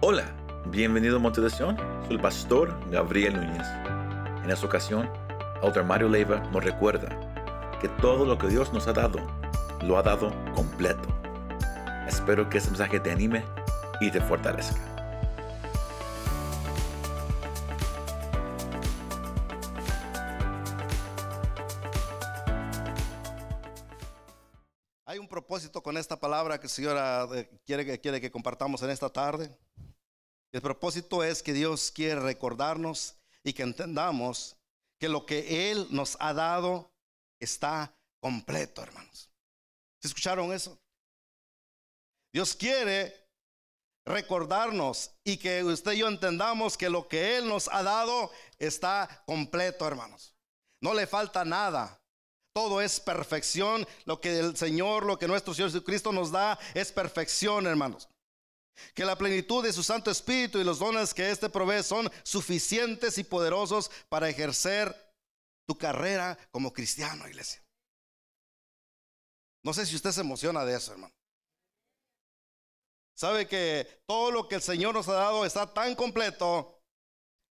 Hola, bienvenido a Motivación. Soy el pastor Gabriel Núñez. En esta ocasión, Autor Mario Leiva nos recuerda que todo lo que Dios nos ha dado, lo ha dado completo. Espero que este mensaje te anime y te fortalezca. Hay un propósito con esta palabra que el Señor quiere, quiere que compartamos en esta tarde. El propósito es que Dios quiere recordarnos y que entendamos que lo que Él nos ha dado está completo, hermanos. ¿Se escucharon eso? Dios quiere recordarnos y que usted y yo entendamos que lo que Él nos ha dado está completo, hermanos. No le falta nada. Todo es perfección. Lo que el Señor, lo que nuestro Señor Jesucristo nos da es perfección, hermanos. Que la plenitud de su Santo Espíritu y los dones que éste provee son suficientes y poderosos para ejercer tu carrera como cristiano, iglesia. No sé si usted se emociona de eso, hermano. Sabe que todo lo que el Señor nos ha dado está tan completo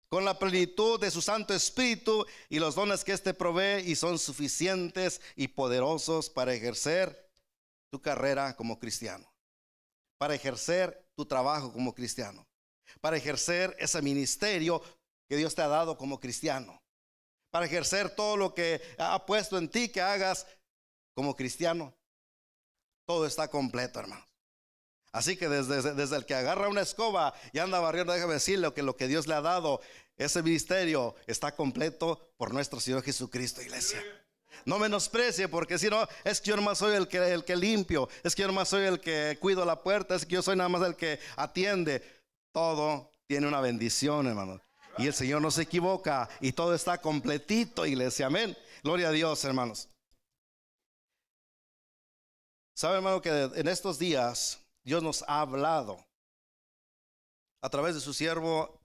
con la plenitud de su Santo Espíritu y los dones que éste provee y son suficientes y poderosos para ejercer tu carrera como cristiano, para ejercer tu trabajo como cristiano, para ejercer ese ministerio que Dios te ha dado como cristiano, para ejercer todo lo que ha puesto en ti que hagas como cristiano. Todo está completo, hermano. Así que desde, desde el que agarra una escoba y anda barriendo, déjame decirle que lo que Dios le ha dado, ese ministerio está completo por nuestro Señor Jesucristo, iglesia. No menosprecie, porque si no, es que yo nomás soy el que, el que limpio, es que yo nomás soy el que cuido la puerta, es que yo soy nada más el que atiende. Todo tiene una bendición, hermano. Y el Señor no se equivoca y todo está completito, iglesia. Amén. Gloria a Dios, hermanos. Sabe, hermano, que en estos días Dios nos ha hablado a través de su siervo.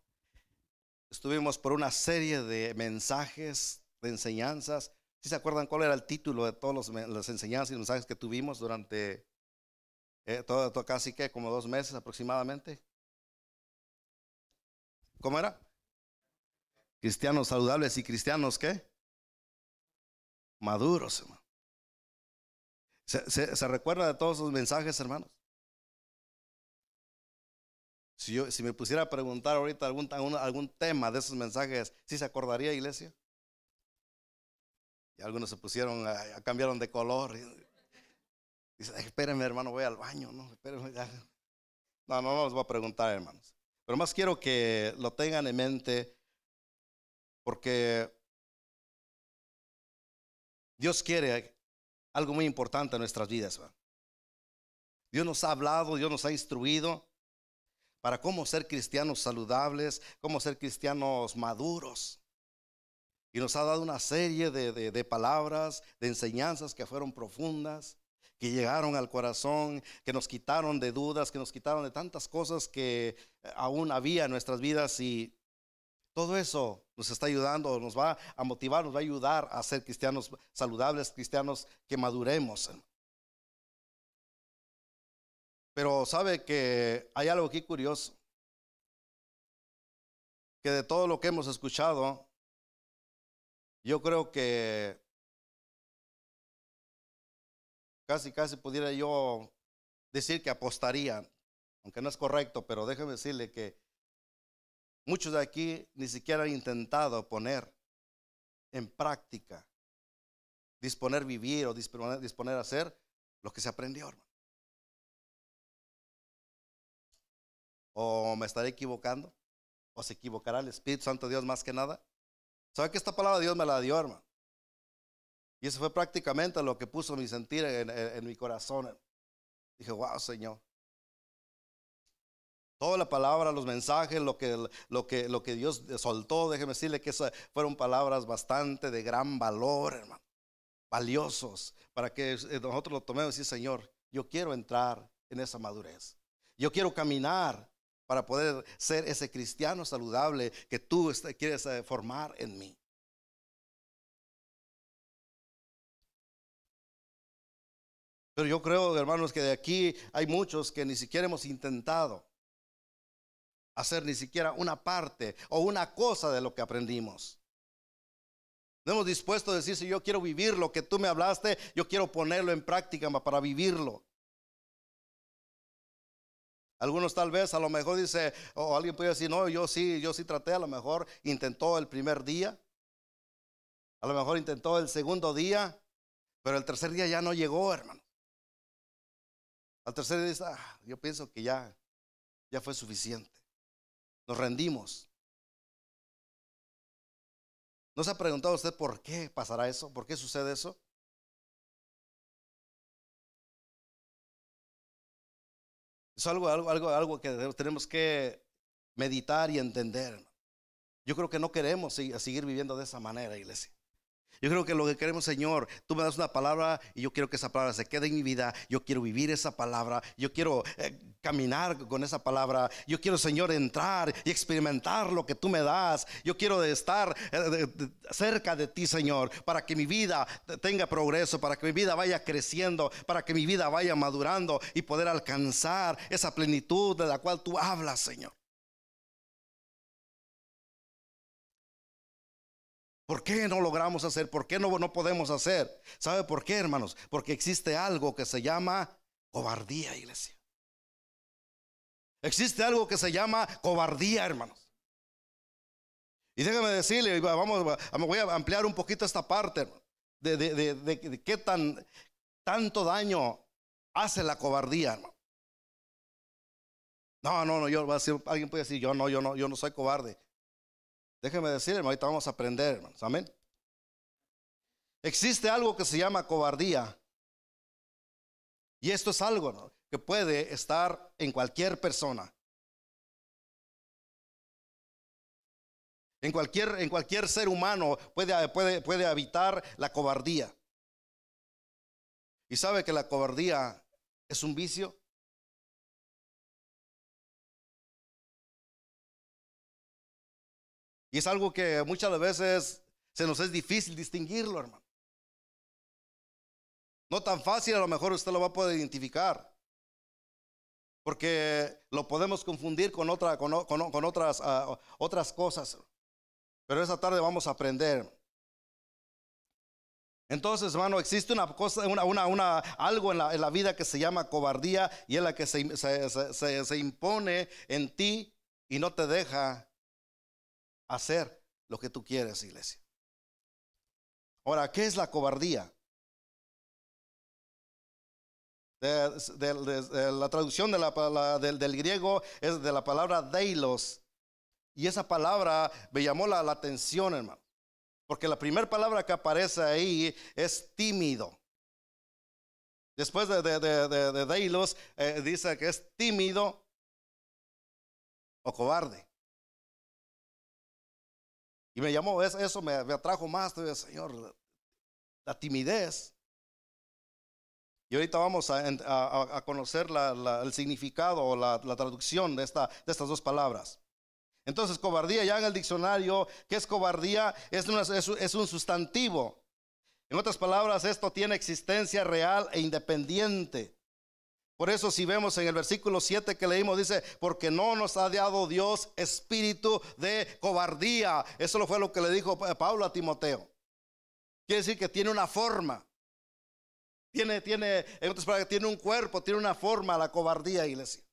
Estuvimos por una serie de mensajes, de enseñanzas. ¿Sí se acuerdan cuál era el título de todas las enseñanzas y mensajes que tuvimos durante eh, todo, todo, casi que como dos meses aproximadamente? ¿Cómo era? Cristianos saludables y cristianos qué? Maduros, hermano. ¿Se, se, se recuerda de todos esos mensajes, hermanos? Si, yo, si me pusiera a preguntar ahorita algún, algún, algún tema de esos mensajes, ¿sí se acordaría, iglesia? Y algunos se pusieron, a, cambiaron de color. Dice, espérenme, hermano, voy al baño. No, espérenme. No, no, no voy a preguntar, hermanos. Pero más quiero que lo tengan en mente porque Dios quiere algo muy importante en nuestras vidas. Dios nos ha hablado, Dios nos ha instruido para cómo ser cristianos saludables, cómo ser cristianos maduros. Y nos ha dado una serie de, de, palabras, de enseñanzas que fueron profundas, que llegaron al corazón, que nos quitaron de dudas, que nos quitaron de tantas cosas que aún había en nuestras vidas y todo eso nos está ayudando, nos va a motivar, nos va a ayudar a ser cristianos saludables, cristianos que maduremos. Pero sabe que hay algo aquí curioso, que de todo lo que hemos escuchado, yo creo que casi, casi pudiera yo decir que apostaría, aunque no es correcto, pero déjeme decirle que muchos de aquí ni siquiera han intentado poner en práctica, disponer vivir o disponer, disponer hacer lo que se aprendió, hermano. ¿O me estaré equivocando? ¿O se equivocará el Espíritu Santo de Dios más que nada? ¿Sabe que esta palabra Dios me la dio, hermano? Y eso fue prácticamente lo que puso mi sentir en, mi corazón. Dije, wow, Señor. Toda la palabra, los mensajes, lo que, lo que, lo que Dios soltó, déjeme decirle que esas fueron palabras bastante de gran valor, hermano. Valiosos, para que nosotros lo tomemos y decir, Señor, yo quiero entrar en esa madurez. Yo quiero caminar para poder ser ese cristiano saludable que tú quieres eh, formar en mí. Pero yo creo, hermanos, que de aquí hay muchos que ni siquiera hemos intentado hacer ni siquiera una parte o una cosa de lo que aprendimos. No hemos dispuesto a decir, si yo quiero vivir lo que tú me hablaste, yo quiero ponerlo en práctica para vivirlo. Algunos tal vez a lo mejor dice, o alguien puede decir, no, yo sí, yo sí traté, a lo mejor intentó el primer día, a lo mejor intentó el segundo día, pero el tercer día ya no llegó, hermano. Al tercer día dice, ah, yo pienso que ya, ya fue suficiente. Nos rendimos. ¿No se ha preguntado usted por qué pasará eso? ¿Por qué sucede eso? Es algo, algo, algo, algo que tenemos que meditar y entender. Yo creo que no queremos seguir viviendo de esa manera, iglesia. Yo creo que lo que queremos, Señor, tú me das una palabra y yo quiero que esa palabra se quede en mi vida. Yo quiero vivir esa palabra. Yo quiero eh, caminar con esa palabra. Yo quiero, Señor, entrar y experimentar lo que tú me das. Yo quiero estar eh, cerca de ti, Señor, para que mi vida tenga progreso, para que mi vida vaya creciendo, para que mi vida vaya madurando y poder alcanzar esa plenitud de la cual tú hablas, Señor. ¿Por qué no logramos hacer? ¿Por qué no, no podemos hacer? ¿Sabe por qué, hermanos? Porque existe algo que se llama cobardía, iglesia. Existe algo que se llama cobardía, hermanos. Y déjame decirle, vamos, voy a ampliar un poquito esta parte de, de, qué tan tanto daño hace la cobardía, hermano. No, no, no, yo alguien puede decir, yo no, yo no, yo no soy cobarde. Déjeme decir, hermano, ahorita vamos a aprender, hermanos. Amén. Existe algo que se llama cobardía. Y esto es algo que puede estar en cualquier persona. En cualquier, en cualquier ser humano puede, puede, puede habitar la cobardía. ¿Y sabe que la cobardía es un vicio? Y es algo que muchas veces se nos es difícil distinguirlo, hermano. No tan fácil, a lo mejor usted lo va a poder identificar. Porque lo podemos confundir con, otra, con, otras, ah, otras cosas. Pero esa tarde vamos a aprender. Entonces, hermano, existe una cosa, una, una, algo en la, vida que se llama cobardía y es la que se, se impone en ti y no te deja hacer lo que tú quieres, iglesia. Ahora, ¿qué es la cobardía? De, la traducción del, griego es de la palabra deilos. Y esa palabra me llamó la, atención, hermano. Porque la primera palabra que aparece ahí es tímido. Después de, de deilos, eh, dice que es tímido o cobarde. Y me llamó, eso me, atrajo más, Señor, la, timidez. Y ahorita vamos a, conocer el significado o la, traducción de, esta, de estas dos palabras. Entonces, cobardía, ya en el diccionario, ¿qué es cobardía? Es, un sustantivo. En otras palabras, esto tiene existencia real e independiente. Por eso si vemos en el versículo 7 que leímos, dice, porque no nos ha dado Dios espíritu de cobardía. Eso fue lo que le dijo Pablo a Timoteo. Quiere decir que tiene una forma. Tiene, tiene, en otras palabras, tiene un cuerpo, tiene una forma la cobardía, iglesia.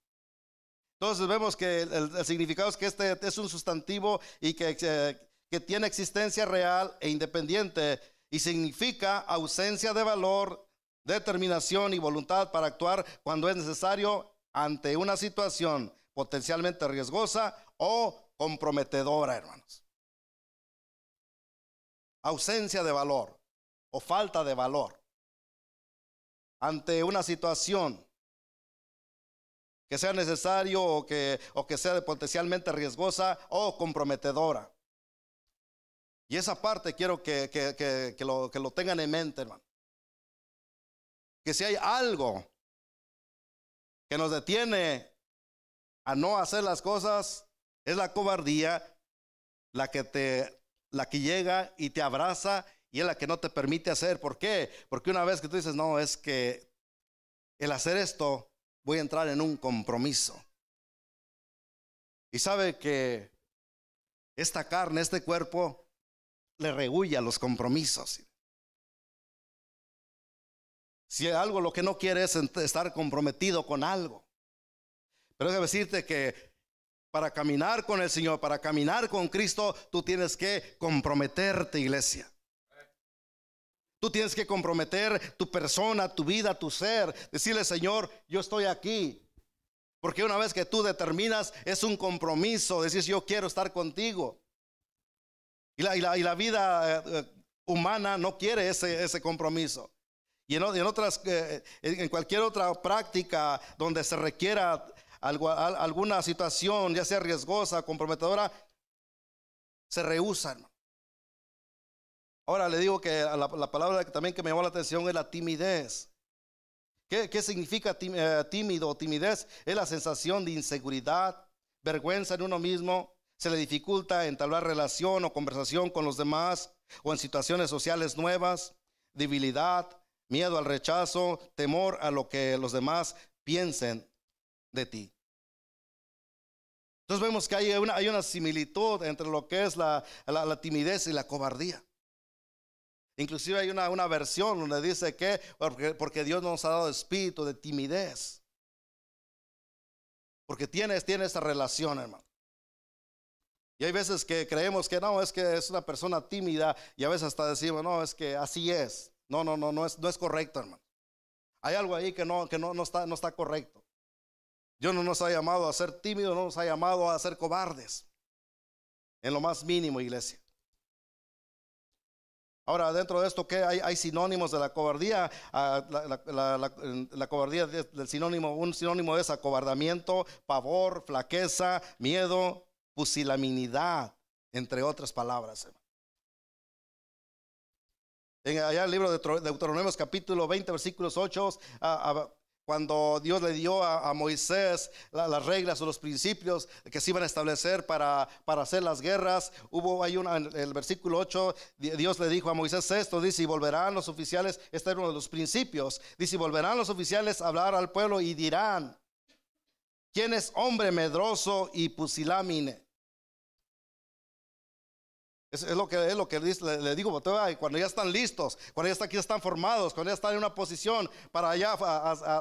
Entonces vemos que el, significado es que este es un sustantivo y que, que tiene existencia real e independiente y significa ausencia de valor, determinación y voluntad para actuar cuando es necesario ante una situación potencialmente riesgosa o comprometedora, hermanos. Ausencia de valor o falta de valor ante una situación que sea necesario o que, sea potencialmente riesgosa o comprometedora. Y esa parte quiero que, lo, lo tengan en mente, hermano que si hay algo que nos detiene a no hacer las cosas, es la cobardía, la que te la que llega y te abraza y es la que no te permite hacer. ¿Por qué? Porque una vez que tú dices, "No, es que el hacer esto voy a entrar en un compromiso." Y sabe que esta carne, este cuerpo, le rehuye a los compromisos. Si algo lo que no quiere es estar comprometido con algo. Pero déjame decirte que para caminar con el Señor, para caminar con Cristo, tú tienes que comprometerte, iglesia. Tú tienes que comprometer tu persona, tu vida, tu ser. Decirle, Señor, yo estoy aquí. Porque una vez que tú determinas, es un compromiso. Decir, yo quiero estar contigo. Y la, y la, vida eh, humana no quiere ese, ese compromiso. Y en, otras, eh, en cualquier otra práctica donde se requiera alguna situación, ya sea riesgosa, comprometedora, se rehusan. Ahora le digo que la, palabra que también que me llamó la atención es la timidez. ¿Qué, qué significa eh, tímido o timidez? Es la sensación de inseguridad, vergüenza en uno mismo, se le dificulta entablar relación o conversación con los demás o en situaciones sociales nuevas, debilidad, miedo al rechazo, temor a lo que los demás piensen de ti. Entonces vemos que hay una, similitud entre lo que es la, timidez y la cobardía. Inclusive hay una, versión donde dice que porque, Dios nos ha dado espíritu de timidez. Porque tienes, tiene esa relación, hermano. Y hay veces que creemos que no, es que es una persona tímida y a veces hasta decimos, no, es que así es. No, no, no, no es, no es correcto, hermano. Hay algo ahí que no, que no, no, está, no está correcto. Dios no nos ha llamado a ser tímidos, no nos ha llamado a ser cobardes. En lo más mínimo, iglesia. Ahora, dentro de esto, ¿qué hay, hay sinónimos de la cobardía? Ah, la, cobardía del sinónimo, un sinónimo es acobardamiento, pavor, flaqueza, miedo, pusilaminidad, entre otras palabras. En allá el libro de Deuteronomios capítulo 20 versículos 8, cuando Dios le dio a, Moisés las reglas o los principios que se iban a establecer para, para hacer las guerras, hubo ahí una, en el versículo 8, Dios le dijo a Moisés esto, dice, y volverán los oficiales, este era uno de los principios, dice, y volverán los oficiales a hablar al pueblo y dirán, ¿quién es hombre medroso y pusilámine? Es, lo que, es lo que le, digo, cuando ya están listos, cuando ya están, aquí están formados, cuando ya están en una posición para allá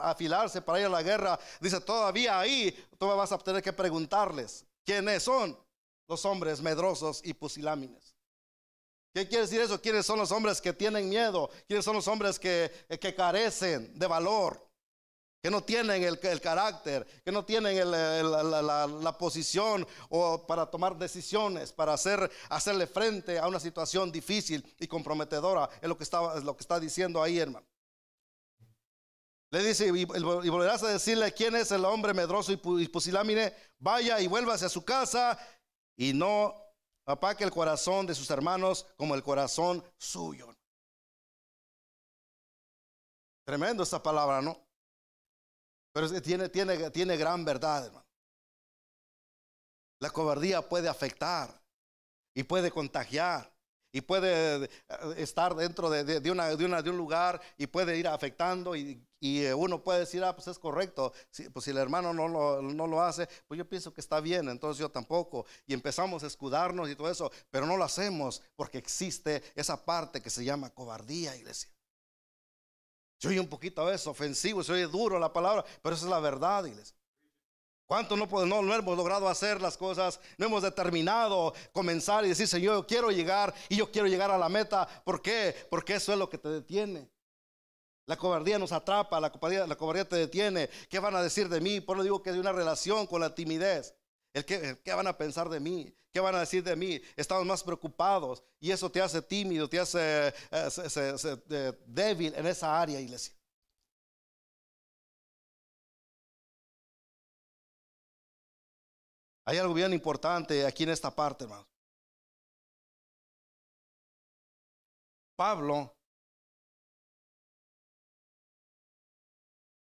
afilarse, para ir a la guerra, dice, todavía ahí tú vas a tener que preguntarles quiénes son los hombres medrosos y pusilámines. ¿Qué quiere decir eso? ¿Quiénes son los hombres que tienen miedo? ¿Quiénes son los hombres que, que carecen de valor? Que no tienen el, carácter, que no tienen la, posición o para tomar decisiones, para hacer, hacerle frente a una situación difícil y comprometedora. Es lo que está, es lo que está diciendo ahí, hermano. Le dice, y, volverás a decirle quién es el hombre medroso y, pusilámine, vaya y vuelva hacia su casa y no apaque el corazón de sus hermanos como el corazón suyo. Tremendo esta palabra, ¿no? Pero tiene, tiene, tiene gran verdad, hermano. La cobardía puede afectar y puede contagiar y puede eh, estar dentro de, una, de, un lugar y puede ir afectando y, eh, uno puede decir, ah, pues es correcto, pues si el hermano no lo, no lo hace, pues yo pienso que está bien, entonces yo tampoco. Y empezamos a escudarnos y todo eso, pero no lo hacemos porque existe esa parte que se llama cobardía, iglesia. Se oye un poquito a veces ofensivo, se oye duro la palabra, pero esa es la verdad, iglesia. ¿Cuánto no, no, no hemos logrado hacer las cosas? No hemos determinado comenzar y decir, Señor, yo quiero llegar y yo quiero llegar a la meta. ¿Por qué? Porque eso es lo que te detiene. La cobardía nos atrapa, la cobardía, la cobardía te detiene. ¿Qué van a decir de mí? Por eso digo que hay una relación con la timidez. El ¿Qué van a pensar de mí? ¿Qué van a decir de mí? Estamos más preocupados y eso te hace tímido, te hace eh, débil en esa área, iglesia. Hay algo bien importante aquí en esta parte, hermano. Pablo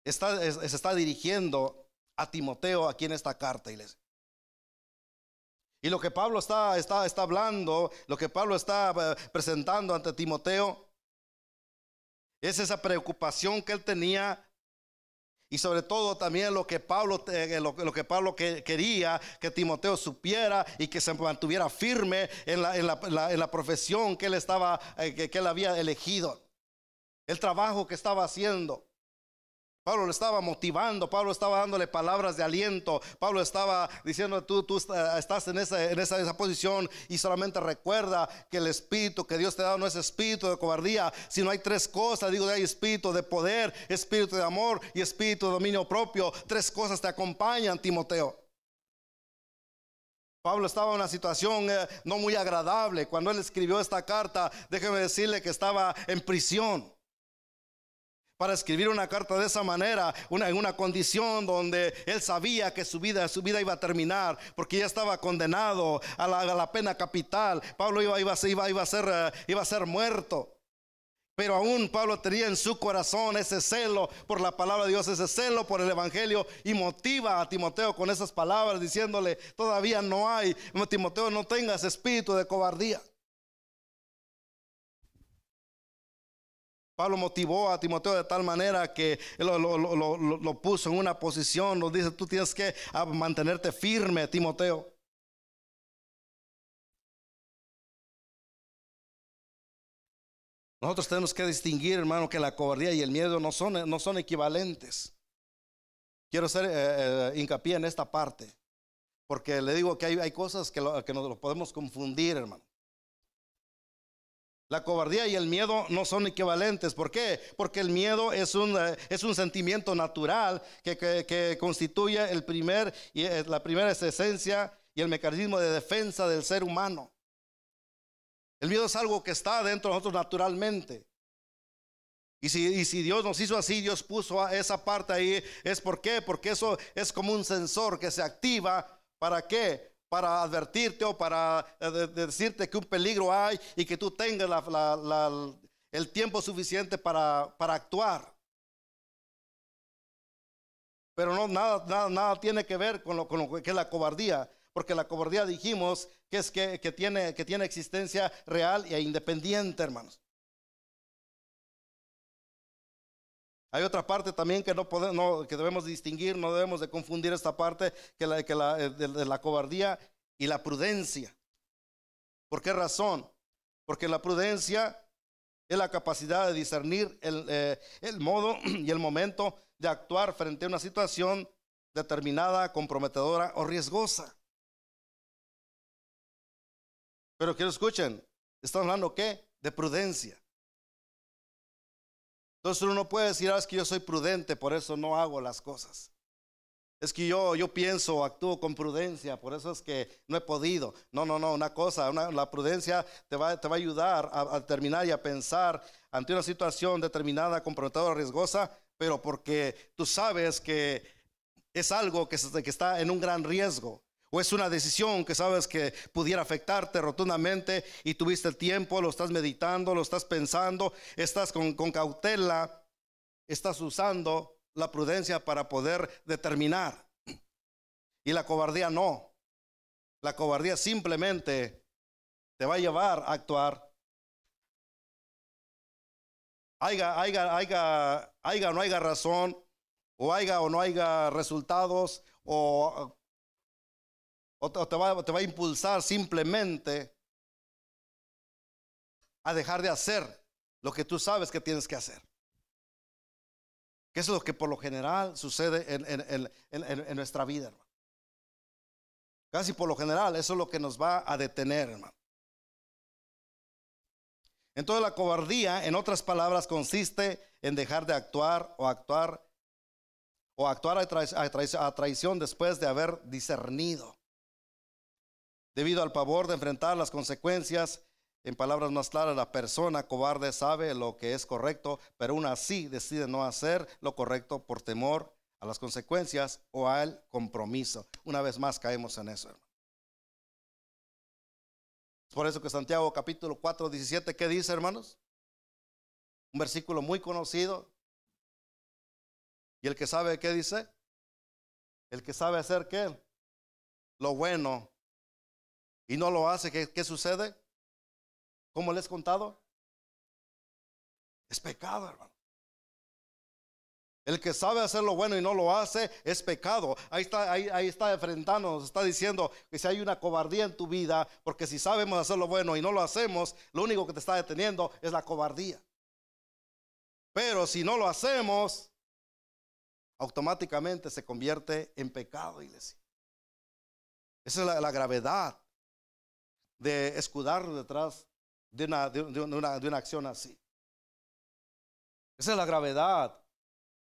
está, se está dirigiendo a Timoteo aquí en esta carta, iglesia. Y lo que Pablo está, está, está hablando, lo que Pablo está eh, presentando ante Timoteo, es esa preocupación que él tenía Y sobre todo también lo que Pablo, eh, lo, lo que Pablo que, quería que Timoteo supiera y que se mantuviera firme en la, en la, la profesión que él estaba, eh, que, que él había elegido. El trabajo que estaba haciendo. Pablo le estaba motivando, Pablo estaba dándole palabras de aliento, Pablo estaba diciendo, tú, tú estás en esa, en esa, esa, posición y solamente recuerda que el espíritu que Dios te ha dado no es espíritu de cobardía, sino hay tres cosas, digo, hay espíritu de poder, espíritu de amor y espíritu de dominio propio. Tres cosas te acompañan, Timoteo. Pablo estaba en una situación eh, no muy agradable. Cuando él escribió esta carta, déjeme decirle que estaba en prisión para escribir una carta de esa manera, en una condición donde él sabía que su vida, su vida iba a terminar, porque ya estaba condenado a la, pena capital. Pablo iba, iba, a ser, uh, iba a ser muerto. Pero aún Pablo tenía en su corazón ese celo por la palabra de Dios, ese celo por el Evangelio y motiva a Timoteo con esas palabras diciéndole, todavía no hay, Timoteo, no tengas espíritu de cobardía. Pablo motivó a Timoteo de tal manera que lo, lo, puso en una posición, nos dice, tú tienes que mantenerte firme, Timoteo. Nosotros tenemos que distinguir, hermano, que la cobardía y el miedo no son, no son equivalentes. Quiero hacer eh, eh, hincapié en esta parte, porque le digo que hay, hay cosas que, que nos podemos confundir, hermano. La cobardía y el miedo no son equivalentes. ¿Por qué? Porque el miedo es un, eh, es un sentimiento natural que, que, constituye el primer, eh, la primera esencia y el mecanismo de defensa del ser humano. El miedo es algo que está dentro de nosotros naturalmente. Y si, y si, Dios nos hizo así, Dios puso esa parte ahí, es por qué, porque eso es como un sensor que se activa. ¿Para qué? Para advertirte o para eh, decirte que un peligro hay y que tú tengas el tiempo suficiente para, actuar. Pero no, nada, nada, nada tiene que ver con lo, que es la cobardía, porque la cobardía dijimos que es que, tiene, que tiene existencia real e independiente, hermanos. Hay otra parte también que no podemos, que debemos distinguir, no debemos de confundir esta parte que la, que la, de, de la cobardía y la prudencia. ¿Por qué razón? Porque la prudencia es la capacidad de discernir el, eh, modo y el momento de actuar frente a una situación determinada, comprometedora o riesgosa. Pero quiero escuchen, estamos hablando qué? De prudencia. Entonces uno no puede decir, ah, es que yo soy prudente, por eso no hago las cosas. Es que yo, yo pienso, actúo con prudencia, por eso es que no he podido. No, no, no, una cosa, la prudencia te va, te va a ayudar a, a, terminar y a pensar ante una situación determinada, comprometedora, riesgosa, pero porque tú sabes que es algo que está en un gran riesgo. O es una decisión que sabes que pudiera afectarte rotundamente y tuviste el tiempo, lo estás meditando, lo estás pensando, estás con, cautela, estás usando la prudencia para poder determinar. Y la cobardía no. La cobardía simplemente te va a llevar a actuar. Haiga o no haya razón, o haya o no haya resultados, o o te va, te va a impulsar simplemente a dejar de hacer lo que tú sabes que tienes que hacer. Que eso es lo que por lo general sucede en, nuestra vida, hermano. Casi por lo general, eso es lo que nos va a detener, hermano. Entonces la cobardía, en otras palabras, consiste en dejar de actuar o actuar o actuar a traición después de haber discernido. Debido al pavor de enfrentar las consecuencias, en palabras más claras, la persona cobarde sabe lo que es correcto, pero aún así decide no hacer lo correcto por temor a las consecuencias o al compromiso. Una vez más caemos en eso, hermano. Por eso que Santiago capítulo 4, 17, ¿qué dice, hermanos? Un versículo muy conocido. ¿Y el que sabe qué dice? El que sabe hacer qué? Lo bueno y no lo hace, ¿qué, sucede? ¿Cómo les he contado? Es pecado, hermano. El que sabe hacer lo bueno y no lo hace es pecado. Ahí está, ahí, ahí está enfrentándonos, está diciendo que si hay una cobardía en tu vida, porque si sabemos hacer lo bueno y no lo hacemos, lo único que te está deteniendo es la cobardía. Pero si no lo hacemos, automáticamente se convierte en pecado, iglesia. Esa es la, gravedad de escudar detrás de una, de, una, de una acción así. Esa es la gravedad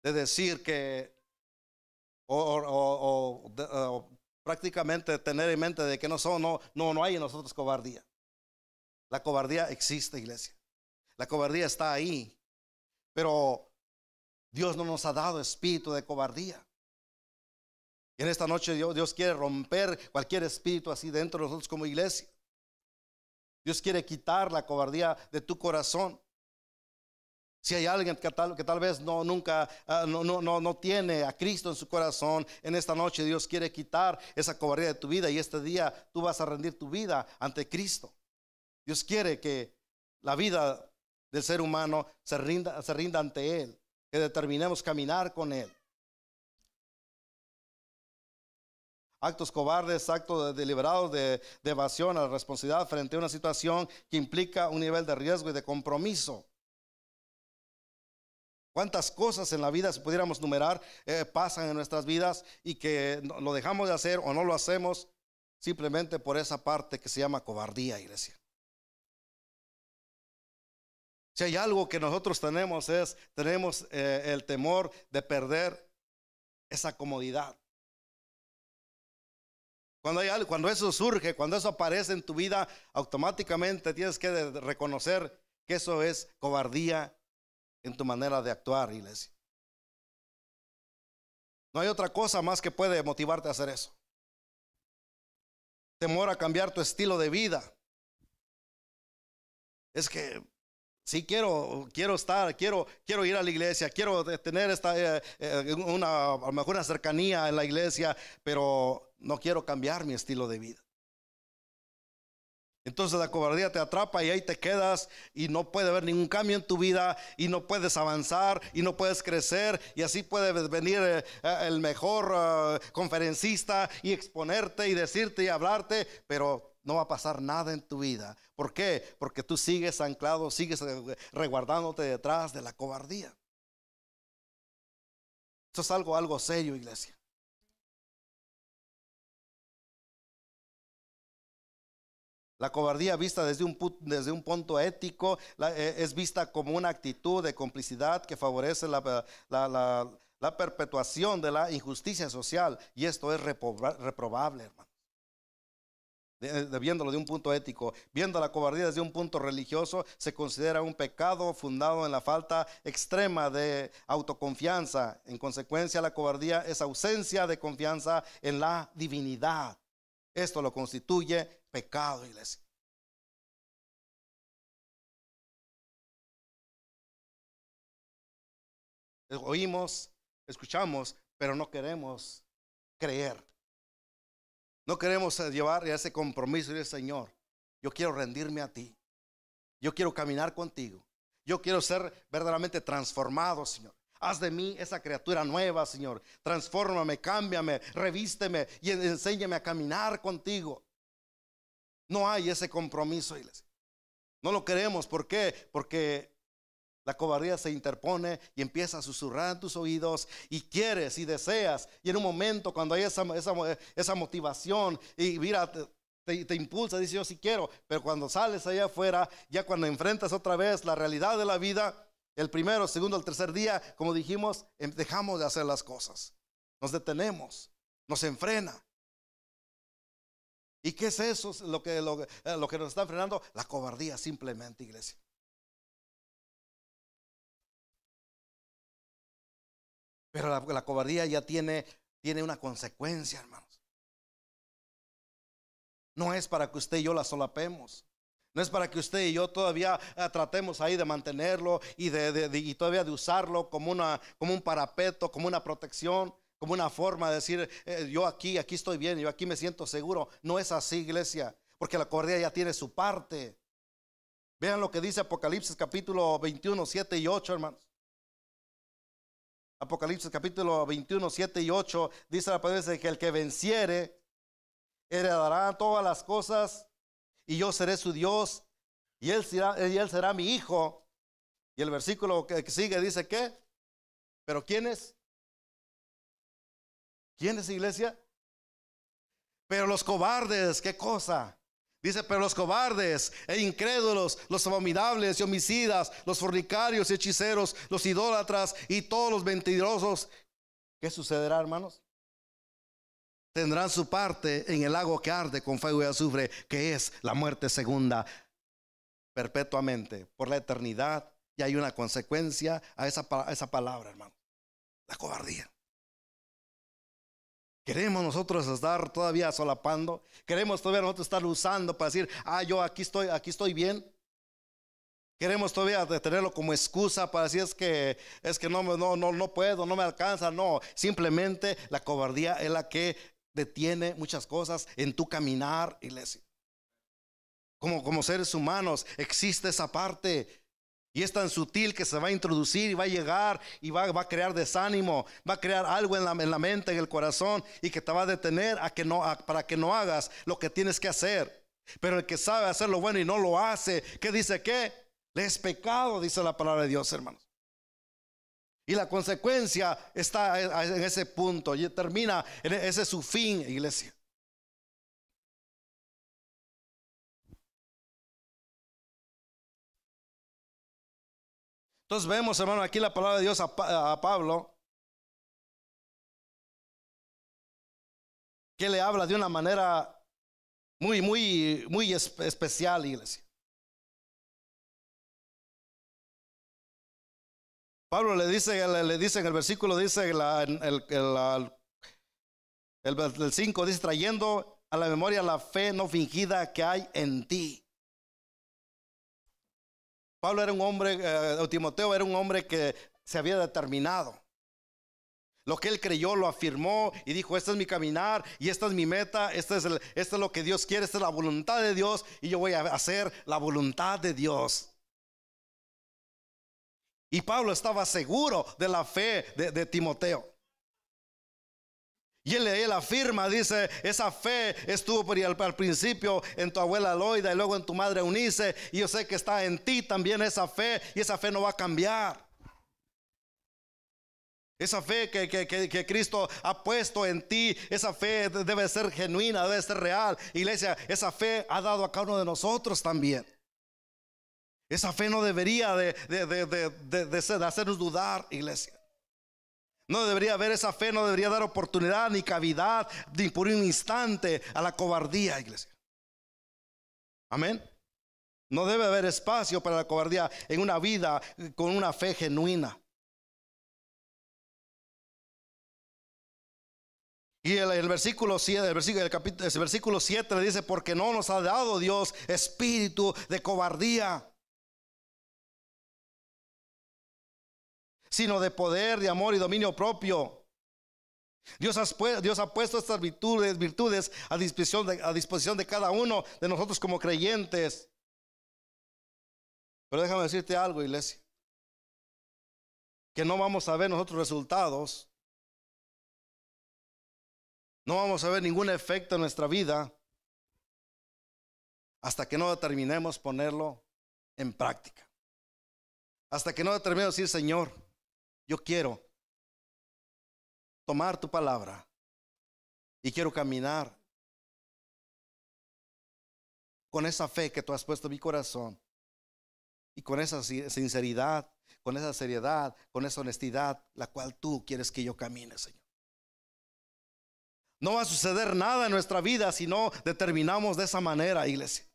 de decir que, o, prácticamente tener en mente de que no, son, no, no, no hay en nosotros cobardía. La cobardía existe, iglesia. La cobardía está ahí. Pero Dios no nos ha dado espíritu de cobardía. Y en esta noche Dios, Dios quiere romper cualquier espíritu así dentro de nosotros como iglesia. Dios quiere quitar la cobardía de tu corazón. Si hay alguien que tal, que tal vez no, nunca, ah, no, no, no, no tiene a Cristo en su corazón, en esta noche Dios quiere quitar esa cobardía de tu vida y este día tú vas a rendir tu vida ante Cristo. Dios quiere que la vida del ser humano se rinda, se rinda ante Él, que determinemos caminar con Él. Actos cobardes, actos deliberados de, evasión a la responsabilidad frente a una situación que implica un nivel de riesgo y de compromiso. ¿Cuántas cosas en la vida, si pudiéramos numerar, eh, pasan en nuestras vidas y que lo dejamos de hacer o no lo hacemos simplemente por esa parte que se llama cobardía, iglesia? Si hay algo que nosotros tenemos es, tenemos eh, el temor de perder esa comodidad. Cuando, hay cuando eso surge, cuando eso aparece en tu vida, automáticamente tienes que reconocer que eso es cobardía en tu manera de actuar, iglesia. No hay otra cosa más que puede motivarte a hacer eso. Temor a cambiar tu estilo de vida. Es que si quiero, quiero estar, quiero, quiero ir a la iglesia, quiero tener esta, eh, eh, una, a lo mejor una cercanía en la iglesia, pero no quiero cambiar mi estilo de vida. Entonces la cobardía te atrapa y ahí te quedas y no puede haber ningún cambio en tu vida y no puedes avanzar y no puedes crecer y así puede venir eh, eh, el mejor eh, conferencista y exponerte y decirte y hablarte, pero no va a pasar nada en tu vida. ¿Por qué? Porque tú sigues anclado, sigues reguardándote detrás de la cobardía. Esto es algo, algo serio, iglesia. La cobardía vista desde un, desde un punto ético eh, es vista como una actitud de complicidad que favorece la, la, perpetuación de la injusticia social y esto es reprobable, hermano. viéndolo de un punto ético, viendo la cobardía desde un punto religioso, se considera un pecado fundado en la falta extrema de autoconfianza. En consecuencia, la cobardía es ausencia de confianza en la divinidad. Esto lo constituye pecado, iglesia. Oímos, escuchamos, pero no queremos creer. No queremos llevar ese compromiso del Señor. Yo quiero rendirme a ti. Yo quiero caminar contigo. Yo quiero ser verdaderamente transformado, Señor. Haz de mí esa criatura nueva, Señor. Transfórmame, cámbiame, revísteme y enséñame a caminar contigo. No hay ese compromiso, iglesia. No lo queremos. ¿Por qué? Porque la cobardía se interpone y empieza a susurrar en tus oídos y quieres y deseas. Y en un momento cuando hay esa, esa, motivación y mira, te, te, impulsa, dice yo sí quiero. Pero cuando sales allá afuera, ya cuando enfrentas otra vez la realidad de la vida, el primero, el segundo, el tercer día, como dijimos, em, dejamos de hacer las cosas. Nos detenemos, nos enfrena. ¿Y qué es eso? Lo que, lo, eh, lo que nos está frenando, la cobardía simplemente, iglesia. Pero la, cobardía ya tiene, tiene una consecuencia, hermanos. No es para que usted y yo la solapemos. No es para que usted y yo todavía eh, tratemos ahí de mantenerlo y, de, todavía de usarlo como, una, como un parapeto, como una protección, como una forma de decir, eh, yo aquí, aquí estoy bien, yo aquí me siento seguro. No es así, iglesia, porque la cobardía ya tiene su parte. Vean lo que dice Apocalipsis capítulo 21, 7 y 8, hermanos. Apocalipsis capítulo 21, 7 y 8, dice la palabra que el que venciere heredará todas las cosas y yo seré su Dios y él será, y él será mi hijo. Y el versículo que sigue dice que, pero ¿quién es? ¿Quién es iglesia? Pero los cobardes, ¿qué cosa? Dice, pero los cobardes e incrédulos, los abominables y homicidas, los fornicarios y hechiceros, los idólatras y todos los mentirosos, ¿qué sucederá, hermanos? Tendrán su parte en el lago que arde con fuego y azufre, que es la muerte segunda, perpetuamente, por la eternidad. Y hay una consecuencia a esa, a esa palabra, hermano, la cobardía. Queremos nosotros estar todavía solapando. Queremos todavía nosotros estar usando para decir, ah, yo aquí estoy, aquí estoy bien. Queremos todavía tenerlo como excusa para decir es que es que no, no, no, no puedo, no me alcanza. No, simplemente la cobardía es la que detiene muchas cosas en tu caminar, iglesia. Como, como seres humanos existe esa parte y es tan sutil que se va a introducir y va a llegar y va, a crear desánimo, va a crear algo en la, en la, mente, en el corazón y que te va a detener a que no, para que no hagas lo que tienes que hacer. Pero el que sabe hacer lo bueno y no lo hace, ¿qué dice qué? Le es pecado, dice la palabra de Dios, hermanos. Y la consecuencia está en ese punto y termina, ese es su fin, iglesia. Entonces vemos, hermano, aquí la palabra de Dios a, Pablo, que le habla de una manera muy, muy, muy especial, iglesia. Pablo le dice, le, dice en el versículo, dice el, el, el, el 5, dice, trayendo a la memoria la fe no fingida que hay en ti. Pablo era un hombre, eh, Timoteo era un hombre que se había determinado. Lo que él creyó lo afirmó y dijo, este es mi caminar y esta es mi meta, este este es lo que Dios quiere, esta es la voluntad de Dios y yo voy a hacer la voluntad de Dios. Y Pablo estaba seguro de la fe de Timoteo. Y él, afirma, dice, esa fe estuvo por al, al principio en tu abuela Loida y luego en tu madre Unice. Y yo sé que está en ti también esa fe y esa fe no va a cambiar. Esa fe que, que, Cristo ha puesto en ti, esa fe debe ser genuina, debe ser real. Iglesia, esa fe ha dado a cada uno de nosotros también. Esa fe no debería de, de hacernos dudar, iglesia. No debería haber esa fe, no debería dar oportunidad ni cavidad ni por un instante a la cobardía, iglesia. Amén. No debe haber espacio para la cobardía en una vida con una fe genuina. Y el, versículo 7, el versículo, el capítulo, el versículo 7 le dice, porque no nos ha dado Dios espíritu de cobardía, sino de poder, de amor y dominio propio. Dios ha, puesto estas virtudes, virtudes a, disposición de, a disposición de cada uno de nosotros como creyentes. Pero déjame decirte algo, iglesia. Que no vamos a ver nosotros resultados. No vamos a ver ningún efecto en nuestra vida hasta que no determinemos ponerlo en práctica. Hasta que no determinemos decir, Señor, yo quiero tomar tu palabra y quiero caminar con esa fe que tú has puesto en mi corazón y con esa sinceridad, con esa seriedad, con esa honestidad, la cual tú quieres que yo camine, Señor. No va a suceder nada en nuestra vida si no determinamos de esa manera, iglesia.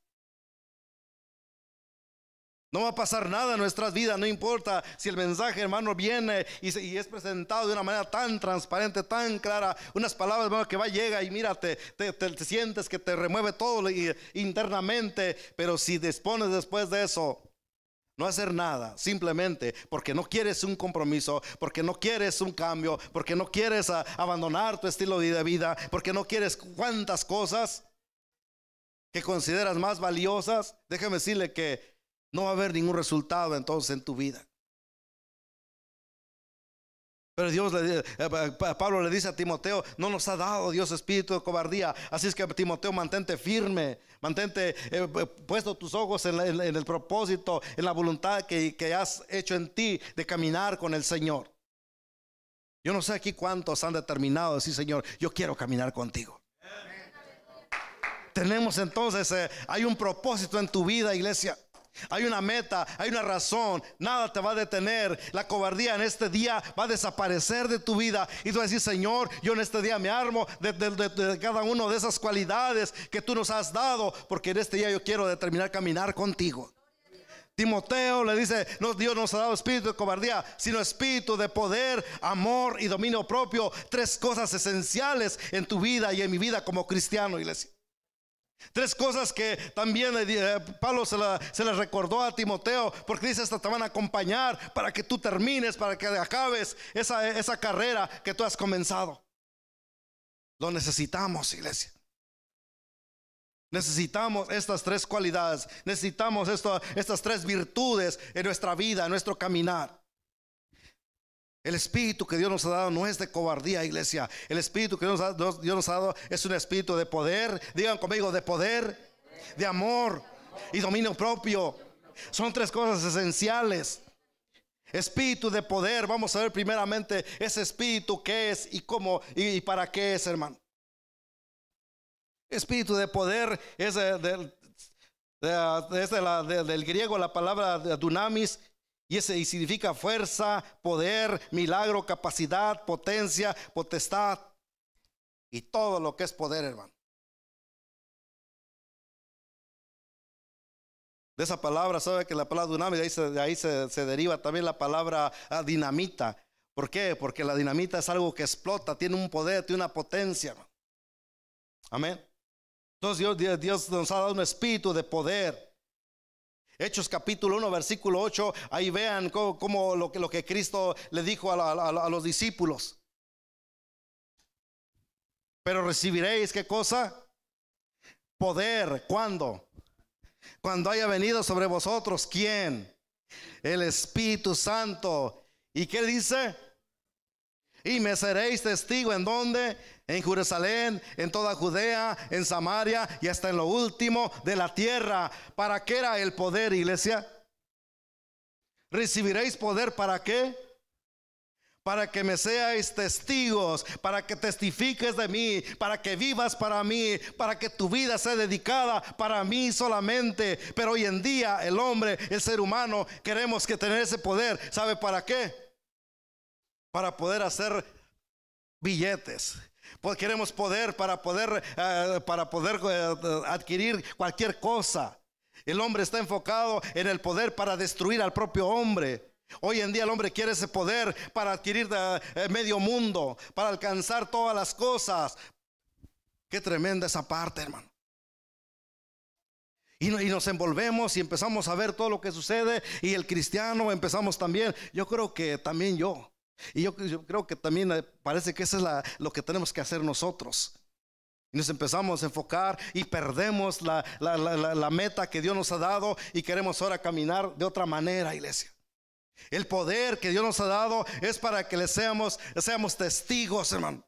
No va a pasar nada en nuestras vidas, no importa si el mensaje, hermano, viene y, es presentado de una manera tan transparente, tan clara. Unas palabras, hermano, que va, llega y mírate, te, sientes que te remueve todo internamente. Pero si dispones después de eso, no hacer nada, simplemente porque no quieres un compromiso, porque no quieres un cambio, porque no quieres ah, abandonar tu estilo de vida, porque no quieres cuantas cosas que consideras más valiosas. Déjame decirle que no va a haber ningún resultado entonces en tu vida. Pero Dios le, eh, Pablo le dice a Timoteo, no nos ha dado Dios espíritu de cobardía. Así es que Timoteo, mantente firme, mantente eh, eh, puesto tus ojos en, el propósito, en la voluntad que, que has hecho en ti de caminar con el Señor. Yo no sé aquí cuántos han determinado decir, Señor, yo quiero caminar contigo. Tenemos entonces, hay un propósito en tu vida, iglesia. Hay una meta, hay una razón, nada te va a detener. La cobardía en este día va a desaparecer de tu vida. Y tú vas a decir, Señor, yo en este día me armo de, cada una de esas cualidades que tú nos has dado, porque en este día yo quiero determinar caminar contigo. Timoteo le dice, no, Dios nos ha dado espíritu de cobardía, sino espíritu de poder, amor y dominio propio. Tres cosas esenciales en tu vida y en mi vida como cristiano, iglesia. Tres cosas que también eh, Pablo se, la, les recordó a Timoteo, porque dice, esta te van a acompañar para que tú termines, para que acabes esa, esa carrera que tú has comenzado. Lo necesitamos, iglesia. Necesitamos estas tres cualidades, necesitamos estas tres virtudes en nuestra vida, en nuestro caminar. El espíritu que Dios nos ha dado no es de cobardía, iglesia. El espíritu que Dios nos ha, dado es un espíritu de poder. Digan conmigo, de poder, de amor y dominio propio. Son tres cosas esenciales. Espíritu de poder. Vamos a ver primeramente ese espíritu qué es y cómo y, para qué es, hermano. Espíritu de poder es, del griego la palabra dunamis y ese significa fuerza, poder, milagro, capacidad, potencia, potestad y todo lo que es poder, hermano. De esa palabra, sabe que la palabra dunamita, de ahí, se, deriva también la palabra ah, dinamita. ¿Por qué? Porque la dinamita es algo que explota, tiene un poder, tiene una potencia. Amén. Entonces Dios nos ha dado un espíritu de poder. Hechos capítulo 1, versículo 8, ahí vean cómo, lo, que, Cristo le dijo a, los discípulos. Pero recibiréis qué cosa? Poder. ¿Cuándo? Cuando haya venido sobre vosotros, ¿quién? El Espíritu Santo. ¿Y qué dice? Y me seréis testigo en donde? En Jerusalén, en toda Judea, en Samaria y hasta en lo último de la tierra. ¿Para qué era el poder, iglesia? ¿Recibiréis poder para qué? Para que me seáis testigos, para que testifiques de mí, para que vivas para mí, para que tu vida sea dedicada para mí solamente. Pero hoy en día el hombre, el ser humano, queremos que tener ese poder. ¿Sabe para qué? para poder hacer billetes. Pues queremos poder para poder, eh, para poder eh, adquirir cualquier cosa. El hombre está enfocado en el poder para destruir al propio hombre. Hoy en día el hombre quiere ese poder para adquirir eh, medio mundo, para alcanzar todas las cosas. Qué tremenda esa parte, hermano. Y, y nos envolvemos y empezamos a ver todo lo que sucede. Y el cristiano empezamos también. Yo creo que también yo. Y yo, creo que también eh, parece que eso es lo que tenemos que hacer nosotros. Y nos empezamos a enfocar y perdemos la, meta que Dios nos ha dado y queremos ahora caminar de otra manera, iglesia. El poder que Dios nos ha dado es para que le seamos, seamos testigos, hermano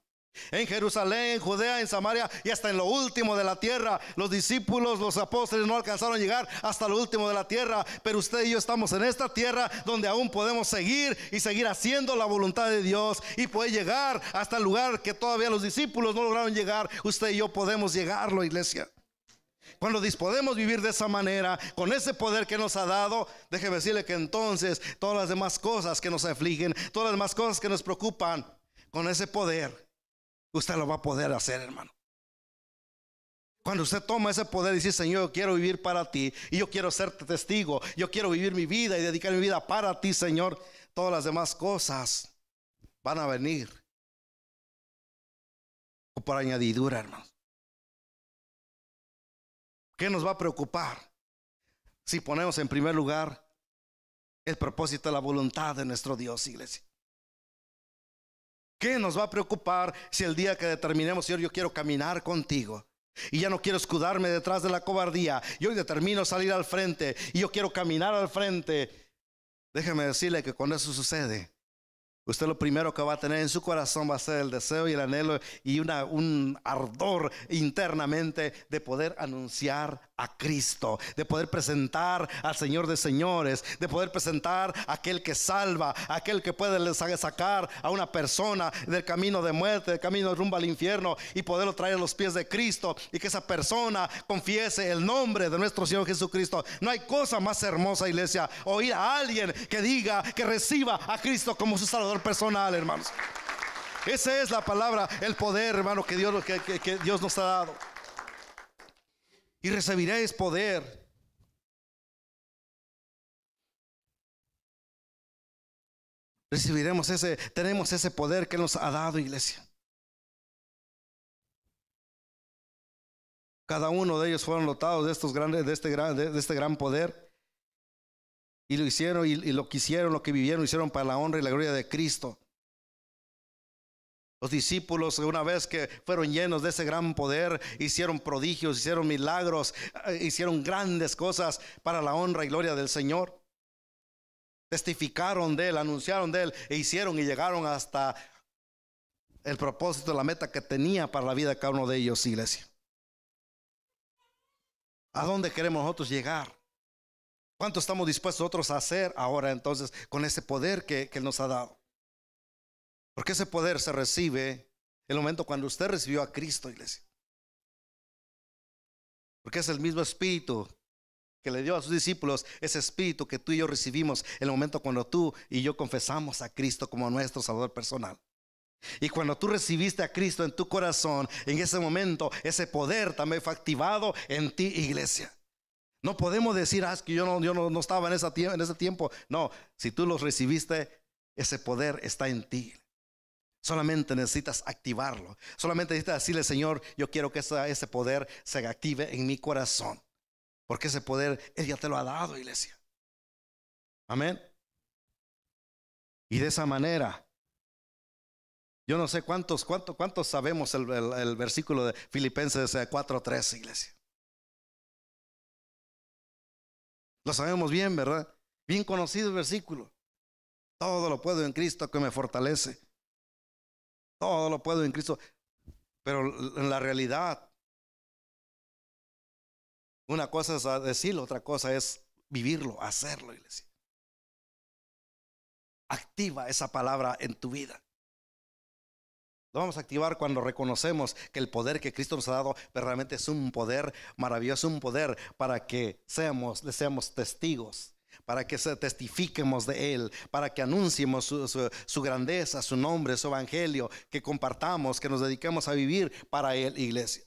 en Jerusalén, en Judea, en Samaria y hasta en lo último de la tierra. Los discípulos, los apóstoles no alcanzaron a llegar hasta lo último de la tierra, pero usted y yo estamos en esta tierra donde aún podemos seguir y seguir haciendo la voluntad de Dios y poder llegar hasta el lugar que todavía los discípulos no lograron llegar. Usted y yo podemos llegarlo, iglesia. Cuando podemos vivir de esa manera, con ese poder que nos ha dado, déjeme decirle que entonces todas las demás cosas que nos afligen, todas las demás cosas que nos preocupan, con ese poder usted lo va a poder hacer, hermano. Cuando usted toma ese poder y dice, Señor, yo quiero vivir para ti y yo quiero ser testigo, yo quiero vivir mi vida y dedicar mi vida para ti, Señor, todas las demás cosas van a venir o por añadidura, hermano. ¿Qué nos va a preocupar si ponemos en primer lugar el propósito la voluntad de nuestro Dios, iglesia? ¿Qué nos va a preocupar si el día que determinemos, Señor, yo quiero caminar contigo? Y ya no quiero escudarme detrás de la cobardía. Y hoy determino salir al frente. Y yo quiero caminar al frente. Déjeme decirle que cuando eso sucede, Usted lo primero que va a tener en su corazón va a ser el deseo y el anhelo y un ardor internamente de poder anunciar a Cristo, de poder presentar al Señor de señores, de poder presentar a aquel que salva, aquel que puede sacar a una persona del camino de muerte, del camino rumbo al infierno y poderlo traer a los pies de Cristo y que esa persona confiese el nombre de nuestro Señor Jesucristo. No hay cosa más hermosa, iglesia, oír a alguien que diga que reciba a Cristo como su Salvador personal, hermanos. Esa es la palabra, el poder, hermano, que Dios, que Dios nos ha dado y recibiréis poder. Recibiremos ese, tenemos ese poder que nos ha dado, iglesia. Cada uno de ellos fueron dotados de estos grandes, de este gran, de, este gran poder. Y lo hicieron y, y lo que hicieron, lo que vivieron, lo hicieron para la honra y la gloria de Cristo. Los discípulos, una vez que fueron llenos de ese gran poder, hicieron prodigios, hicieron milagros, eh, hicieron grandes cosas para la honra y gloria del Señor. Testificaron de Él, anunciaron de Él e hicieron y llegaron hasta el propósito, la meta que tenía para la vida de cada uno de ellos, iglesia. ¿A dónde queremos nosotros llegar? ¿Cuánto estamos dispuestos nosotros a hacer ahora entonces con ese poder que, que nos ha dado? Porque ese poder se recibe el momento cuando usted recibió a Cristo, iglesia. Porque es el mismo espíritu que le dio a sus discípulos, ese espíritu que tú y yo recibimos el momento cuando tú y yo confesamos a Cristo como nuestro Salvador personal. Y cuando tú recibiste a Cristo en tu corazón, en ese momento ese poder también fue activado en ti, iglesia. No podemos decir, ah, es que yo no, yo no, estaba en, en ese tiempo. No, si tú los recibiste, ese poder está en ti. Solamente necesitas activarlo. Solamente necesitas decirle, Señor, yo quiero que ese poder se active en mi corazón. Porque ese poder Él ya te lo ha dado, iglesia. Amén. Y de esa manera, yo no sé cuántos, cuántos, cuántos sabemos el, el versículo de Filipenses 4:13, iglesia. Lo sabemos bien, ¿verdad? Bien conocido el versículo. Todo lo puedo en Cristo que me fortalece. Todo lo puedo en Cristo. Pero en la realidad, una cosa es decirlo, otra cosa es vivirlo, hacerlo, iglesia. Activa esa palabra en tu vida. Lo vamos a activar cuando reconocemos que el poder que Cristo nos ha dado realmente es un poder maravilloso, un poder para que seamos, seamos testigos para que testifiquemos de Él, para que anunciemos su, grandeza, su nombre, su evangelio, que compartamos, que nos dediquemos a vivir para Él, iglesia.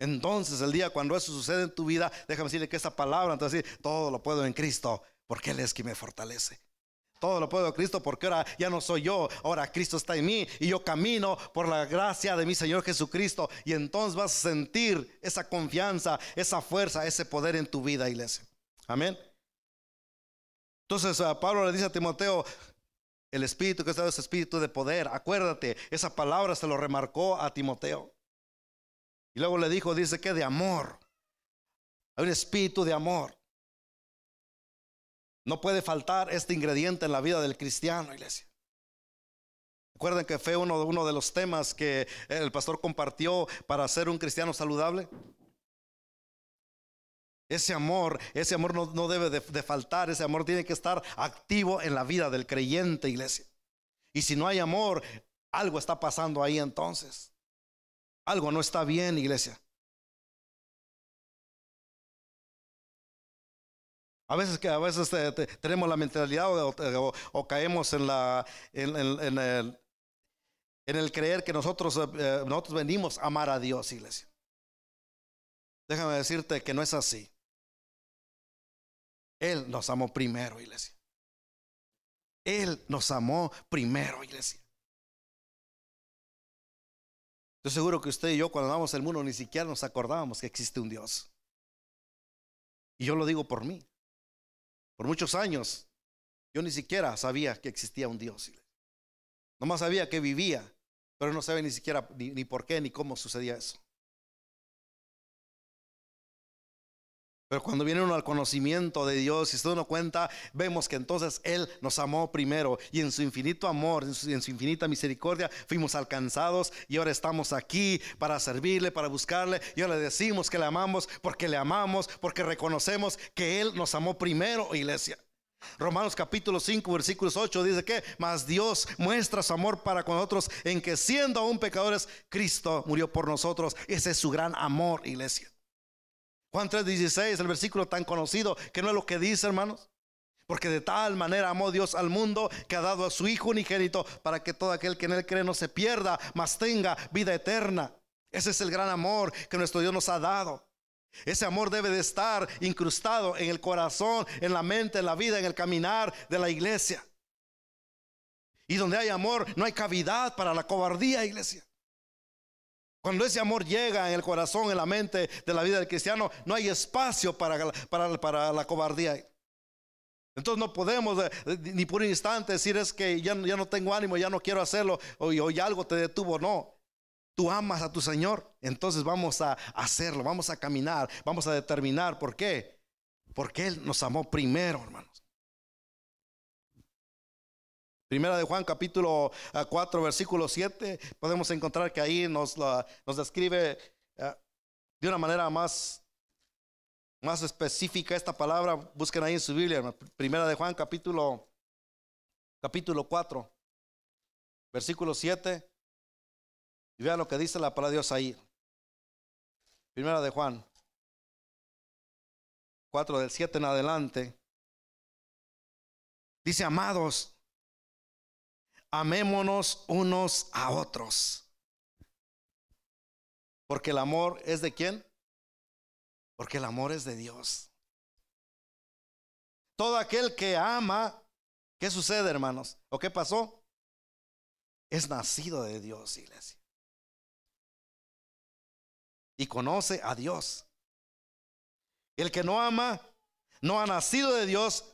Entonces, el día cuando eso sucede en tu vida, déjame decirle que esa palabra, entonces, todo lo puedo en Cristo, porque Él es quien me fortalece. Todo lo puedo en Cristo porque ahora ya no soy yo, ahora Cristo está en mí y yo camino por la gracia de mi Señor Jesucristo. Y entonces vas a sentir esa confianza, esa fuerza, ese poder en tu vida, iglesia. Amén. Entonces Pablo le dice a Timoteo, el espíritu que está es espíritu de poder. Acuérdate, esa palabra se lo remarcó a Timoteo. Y luego le dijo, dice que de amor. Hay un espíritu de amor. No puede faltar este ingrediente en la vida del cristiano, iglesia. Recuerden que fue uno, uno de los temas que el pastor compartió para ser un cristiano saludable. Ese amor, ese amor no, debe de, faltar, ese amor tiene que estar activo en la vida del creyente, iglesia. Y si no hay amor, algo está pasando ahí entonces. Algo no está bien, iglesia. A veces a veces tenemos la mentalidad o, caemos en la en, el, en, el, creer que nosotros eh, nosotros venimos a amar a Dios, iglesia. Déjame decirte que no es así. Él nos amó primero, iglesia. Él nos amó primero, iglesia. Estoy seguro que usted y yo cuando andamos el mundo ni siquiera nos acordábamos que existe un Dios. Y yo lo digo por mí. Por muchos años yo ni siquiera sabía que existía un Dios. Nomás sabía que vivía, pero no sabía ni siquiera ni por qué ni cómo sucedía eso. Pero cuando viene uno al conocimiento de Dios, si usted no cuenta, vemos que entonces Él nos amó primero y en su infinito amor, en su, en su, infinita misericordia, fuimos alcanzados y ahora estamos aquí para servirle, para buscarle. Y ahora le decimos que le amamos porque le amamos, porque reconocemos que Él nos amó primero, iglesia. Romanos capítulo 5, versículos 8 dice que, mas Dios muestra su amor para con nosotros en que siendo aún pecadores, Cristo murió por nosotros. Ese es su gran amor, iglesia. Juan 3:16, el versículo tan conocido, que no es lo que dice, hermanos. Porque de tal manera amó Dios al mundo que ha dado a su Hijo unigénito para que todo aquel que en él cree no se pierda, mas tenga vida eterna. Ese es el gran amor que nuestro Dios nos ha dado. Ese amor debe de estar incrustado en el corazón, en la mente, en la vida, en el caminar de la iglesia. Y donde hay amor, no hay cavidad para la cobardía, iglesia. Cuando ese amor llega en el corazón, en la mente de la vida del cristiano, no hay espacio para, para, para la cobardía. Entonces no podemos eh, ni por un instante decir es que ya, ya, no tengo ánimo, ya no quiero hacerlo, o, o ya algo te detuvo. No, tú amas a tu Señor, entonces vamos a hacerlo, vamos a caminar, vamos a determinar. ¿Por qué? Porque Él nos amó primero, hermanos. Primera de Juan capítulo 4 ah, versículo 7, podemos encontrar que ahí nos, nos describe ah, de una manera más, más específica esta palabra. Busquen ahí en su Biblia, Primera de Juan capítulo, capítulo 4, versículo 7. Y vean lo que dice la palabra de Dios ahí. Primera de Juan 4 del 7 en adelante. Dice, amados, amémonos unos a otros. Porque el amor es de quién? Porque el amor es de Dios. Todo aquel que ama, ¿qué sucede, hermanos? ¿O qué pasó? Es nacido de Dios, iglesia. Y conoce a Dios. El que no ama, no ha nacido de Dios,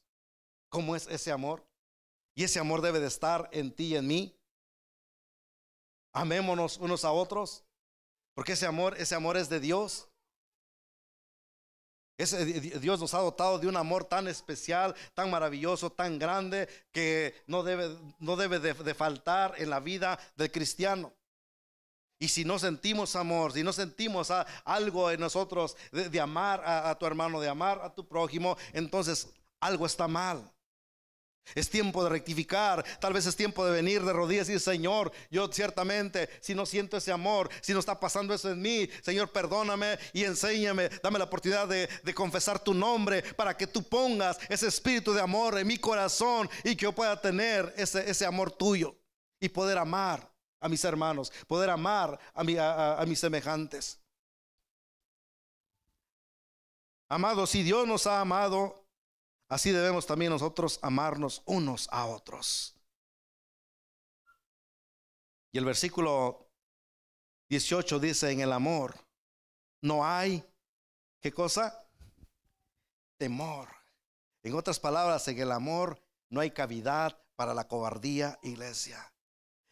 ¿Cómo es ese amor? Y ese amor debe de estar en ti y en mí. Amémonos unos a otros, porque ese amor, ese amor es de Dios. Ese, Dios nos ha dotado de un amor tan especial, tan maravilloso, tan grande, que no debe, no debe de, faltar en la vida del cristiano. Y si no sentimos amor, si no sentimos algo en nosotros de, amar a tu hermano, de amar a tu prójimo, entonces algo está mal. Es tiempo de rectificar, tal vez es tiempo de venir de rodillas y decir, Señor, yo ciertamente, si no siento ese amor, si no está pasando eso en mí, Señor, perdóname y enséñame, dame la oportunidad de, confesar tu nombre para que tú pongas ese espíritu de amor en mi corazón y que yo pueda tener ese, ese amor tuyo y poder amar a mis hermanos, poder amar a, a mis semejantes. Amados, si Dios nos ha amado, Así debemos también nosotros amarnos unos a otros. Y el versículo 18 dice, en el amor no hay, ¿qué cosa? Temor. En otras palabras, en el amor no hay cavidad para la cobardía, iglesia.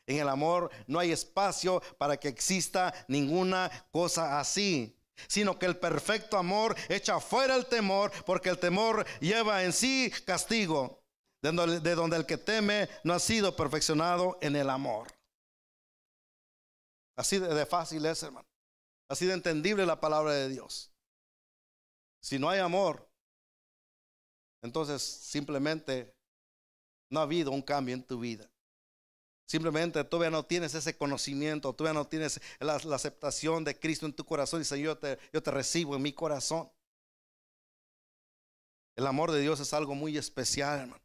En el amor no hay espacio para que exista ninguna cosa así sino que el perfecto amor echa fuera el temor, porque el temor lleva en sí castigo, de donde, el que teme no ha sido perfeccionado en el amor. Así de, fácil es, hermano. Así de entendible la palabra de Dios. Si no hay amor, entonces simplemente no ha habido un cambio en tu vida. Simplemente todavía no tienes ese conocimiento, todavía no tienes la, aceptación de Cristo en tu corazón. Y Señor, yo te, yo te recibo en mi corazón. El amor de Dios es algo muy especial, hermano.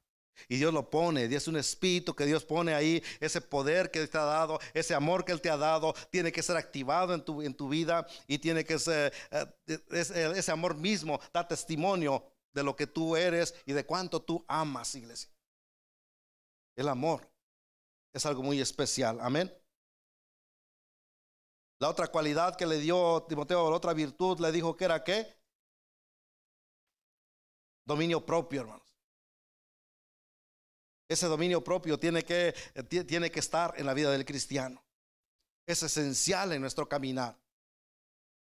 Y Dios lo pone, es un espíritu que Dios pone ahí, ese poder que te ha dado, ese amor que Él te ha dado, tiene que ser activado en tu, vida y tiene que ser, eh, ese, ese amor mismo da testimonio de lo que tú eres y de cuánto tú amas, iglesia. El amor es algo muy especial, amén. La otra cualidad que le dio Timoteo, la otra virtud, le dijo que era qué? Dominio propio, hermanos. Ese dominio propio tiene que, tiene que estar en la vida del cristiano. Es esencial en nuestro caminar.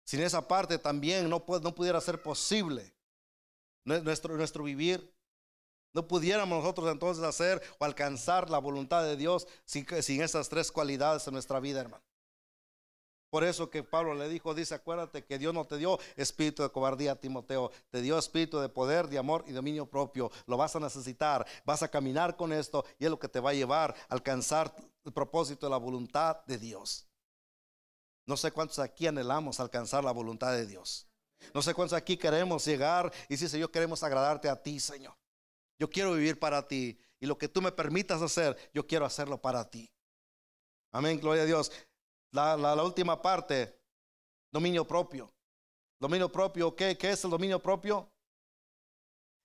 Sin esa parte también no, no pudiera ser posible nuestro, nuestro vivir. No pudiéramos nosotros entonces hacer o alcanzar la voluntad de Dios sin, sin esas tres cualidades en nuestra vida, hermano. Por eso que Pablo le dijo, dice, acuérdate que Dios no te dio espíritu de cobardía Timoteo, te dio espíritu de poder, de amor y dominio propio. Lo vas a necesitar, vas a caminar con esto y es lo que te va a llevar a alcanzar el propósito de la voluntad de Dios. No sé cuántos aquí anhelamos alcanzar la voluntad de Dios. No sé cuántos aquí queremos llegar y si Señor queremos agradarte a ti, Señor. Yo quiero vivir para ti y lo que tú me permitas hacer, yo quiero hacerlo para ti. Amén, gloria a Dios. La, última parte, dominio propio. Dominio propio, ¿qué, ¿qué es el dominio propio?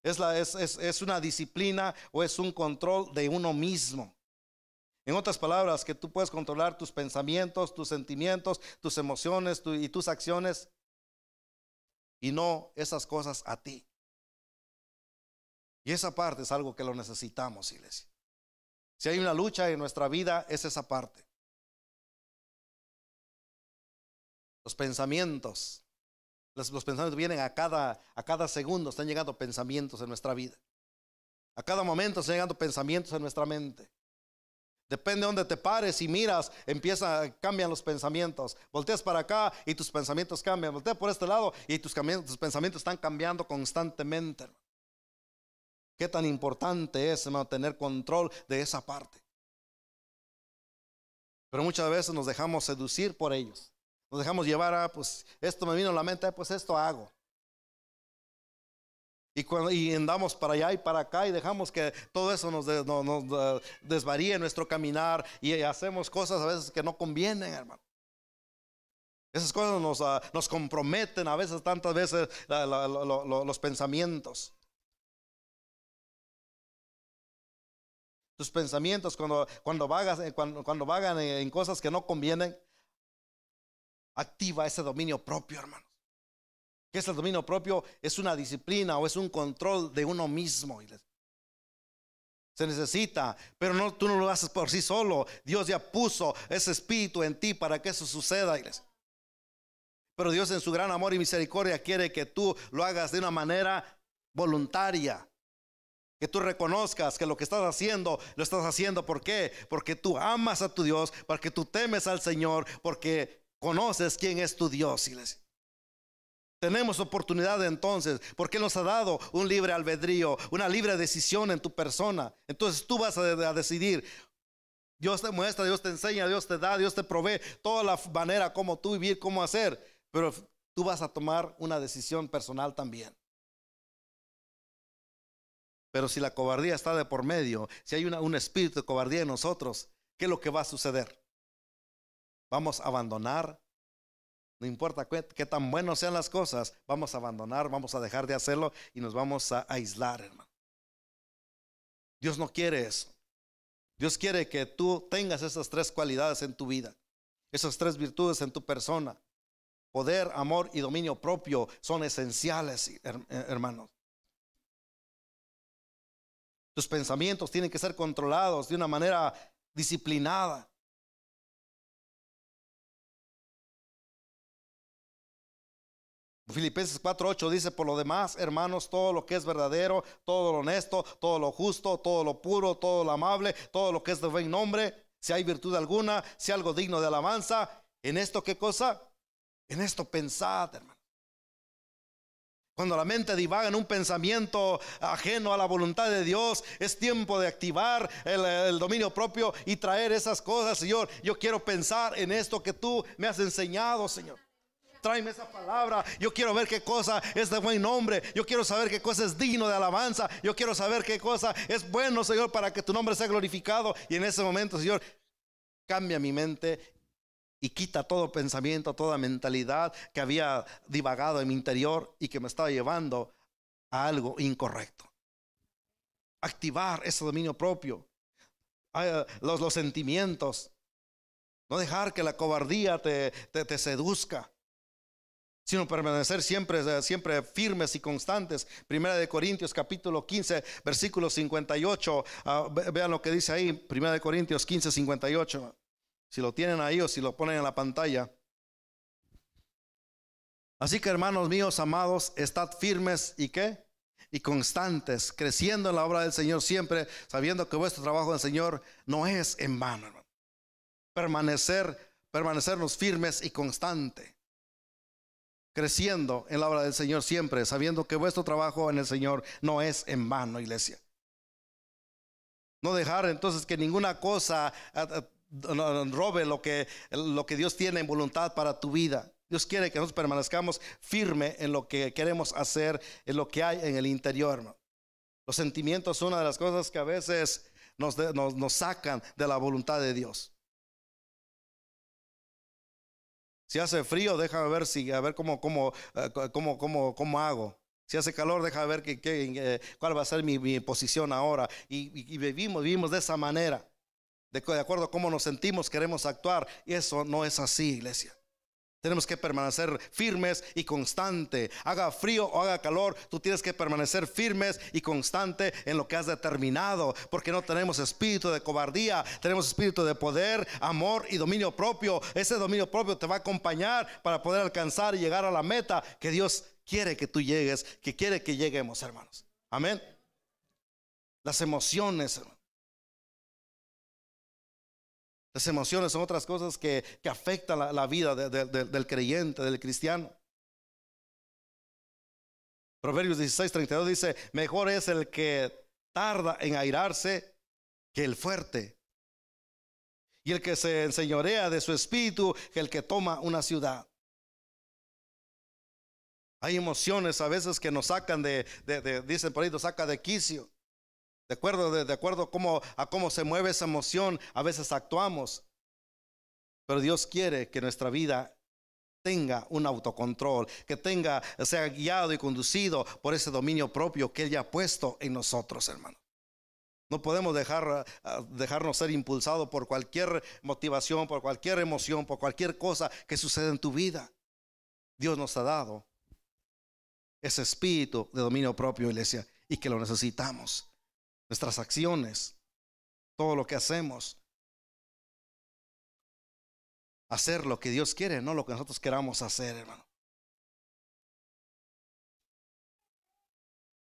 Es, la, es, es, una disciplina o es un control de uno mismo. En otras palabras, que tú puedes controlar tus pensamientos, tus sentimientos, tus emociones y tus acciones y no esas cosas a ti. Y esa parte es algo que lo necesitamos, iglesia. Si hay una lucha en nuestra vida, es esa parte. Los pensamientos. Los, pensamientos vienen a cada, a cada segundo, están llegando pensamientos en nuestra vida. A cada momento están llegando pensamientos en nuestra mente. Depende de donde te pares y miras, empieza, cambian los pensamientos. Volteas para acá y tus pensamientos cambian. Volteas por este lado y tus, tus pensamientos están cambiando constantemente. Qué tan importante es tener control de esa parte. Pero muchas veces nos dejamos seducir por ellos. Nos dejamos llevar a, pues, esto me vino a la mente, pues esto hago. Y, cuando, y andamos para allá y para acá y dejamos que todo eso nos, nos, desvaríe nuestro caminar y hacemos cosas a veces que no convienen, hermano. Esas cosas nos, ah, nos comprometen a veces, tantas veces, los pensamientos. Tus pensamientos cuando, cuando, vagas, eh, cuando, cuando vagan en cosas que no convienen, activa ese dominio propio, hermanos. ¿Qué es el dominio propio? Es una disciplina o es un control de uno mismo. Se necesita, pero no, tú no lo haces por sí solo. Dios ya puso ese espíritu en ti para que eso suceda, Pero Dios en su gran amor y misericordia quiere que tú lo hagas de una manera voluntaria. Que tú reconozcas que lo que estás haciendo, lo estás haciendo. ¿Por qué? Porque tú amas a tu Dios, porque tú temes al Señor, porque conoces quién es tu Dios. Tenemos oportunidad entonces, porque nos ha dado un libre albedrío, una libre decisión en tu persona. Entonces tú vas a, decidir. Dios te muestra, Dios te enseña, Dios te da, Dios te provee toda la manera como tú vivir, cómo hacer. Pero tú vas a tomar una decisión personal también. Pero si la cobardía está de por medio, si hay un espíritu de cobardía en nosotros, ¿qué es lo que va a suceder? Vamos a abandonar. No importa qué, tan buenos sean las cosas, vamos a abandonar, vamos a dejar de hacerlo y nos vamos a aislar, hermano. Dios no quiere eso. Dios quiere que tú tengas esas tres cualidades en tu vida, esas tres virtudes en tu persona. Poder, amor y dominio propio son esenciales, hermanos. Tus pensamientos tienen que ser controlados de una manera disciplinada. Filipenses 4:8 dice, por lo demás, hermanos, todo lo que es verdadero, todo lo honesto, todo lo justo, todo lo puro, todo lo amable, todo lo que es de buen nombre, si hay virtud alguna, si algo digno de alabanza, en esto qué cosa? En esto pensad, hermano. Cuando la mente divaga en un pensamiento ajeno a la voluntad de Dios, es tiempo de activar el, dominio propio y traer esas cosas, Señor. Yo quiero pensar en esto que tú me has enseñado, Señor. Tráeme esa palabra. Yo quiero ver qué cosa es de buen nombre. Yo quiero saber qué cosa es digno de alabanza. Yo quiero saber qué cosa es bueno, Señor, para que tu nombre sea glorificado. Y en ese momento, Señor, cambia mi mente y quita todo pensamiento, toda mentalidad que había divagado en mi interior y que me estaba llevando a algo incorrecto. Activar ese dominio propio, los, los sentimientos, no dejar que la cobardía te, seduzca, sino permanecer siempre, firmes y constantes. Primera de Corintios capítulo 15, versículo 58. Ah, vean lo que dice ahí, Primera de Corintios 15, 58. Si lo tienen ahí o si lo ponen en la pantalla. Así que hermanos míos, amados, estad firmes y qué? Y constantes, creciendo en la obra del Señor siempre, sabiendo que vuestro trabajo en el Señor no es en vano. Permanecer, permanecernos firmes y constantes creciendo en la obra del Señor siempre, sabiendo que vuestro trabajo en el Señor no es en vano, iglesia. No dejar entonces que ninguna cosa robe lo que, lo que Dios tiene en voluntad para tu vida. Dios quiere que nosotros permanezcamos firme en lo que queremos hacer, en lo que hay en el interior. Los sentimientos son una de las cosas que a veces nos, nos, sacan de la voluntad de Dios. Si hace frío, déjame ver si a ver cómo, cómo, eh, cómo, cómo, cómo hago. Si hace calor, déjame ver que, eh, cuál va a ser mi, posición ahora. Y, y, vivimos, vivimos de esa manera de, acuerdo a cómo nos sentimos, queremos actuar. Y eso no es así, iglesia. Tenemos que permanecer firmes y constante. Haga frío o haga calor, tú tienes que permanecer firmes y constante en lo que has determinado, porque no tenemos espíritu de cobardía, tenemos espíritu de poder, amor y dominio propio. Ese dominio propio te va a acompañar para poder alcanzar y llegar a la meta que Dios quiere que tú llegues, que quiere que lleguemos, hermanos. Amén. Las emociones, Las emociones son otras cosas que, afectan la, vida del creyente, del cristiano. Proverbios 16, 32 dice, mejor es el que tarda en airarse que el fuerte. Y el que se enseñorea de su espíritu que el que toma una ciudad. Hay emociones a veces que nos sacan de, dicen por ahí, nos saca de quicio. De acuerdo, de, acuerdo a cómo, a cómo se mueve esa emoción, a veces actuamos. Pero Dios quiere que nuestra vida tenga un autocontrol, que tenga, sea guiado y conducido por ese dominio propio que Él ya ha puesto en nosotros, hermano. No podemos dejar, ah, dejarnos ser impulsados por cualquier motivación, por cualquier emoción, por cualquier cosa que suceda en tu vida. Dios nos ha dado ese espíritu de dominio propio, iglesia, y que lo necesitamos nuestras acciones, todo lo que hacemos. Hacer lo que Dios quiere, no lo que nosotros queramos hacer, hermano.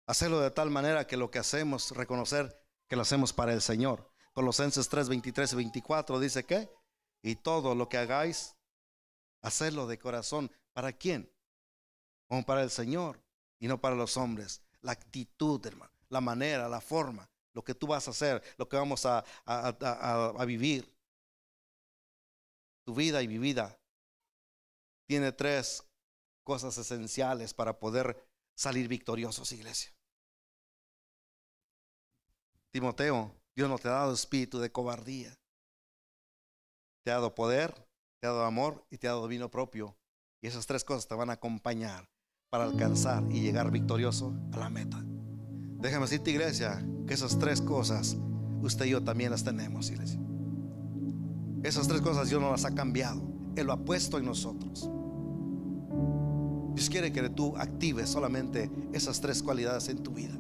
Hacerlo de tal manera que lo que hacemos, reconocer que lo hacemos para el Señor. Colosenses 3, 23 y 24 dice que, y todo lo que hagáis, hacerlo de corazón. ¿Para quién? Como para el Señor y no para los hombres. La actitud, hermano la manera, la forma, lo que tú vas a hacer, lo que vamos a, a, vivir. Tu vida y mi vida tiene tres cosas esenciales para poder salir victoriosos, iglesia. Timoteo, Dios no te ha dado espíritu de cobardía. Te ha dado poder, te ha dado amor y te ha dado vino propio. Y esas tres cosas te van a acompañar para alcanzar y llegar victorioso a la meta. Déjame decirte, iglesia, que esas tres cosas usted y yo también las tenemos, iglesia. Esas tres cosas Dios no las ha cambiado. Él lo ha puesto en nosotros. Dios quiere que tú actives solamente esas tres cualidades en tu vida.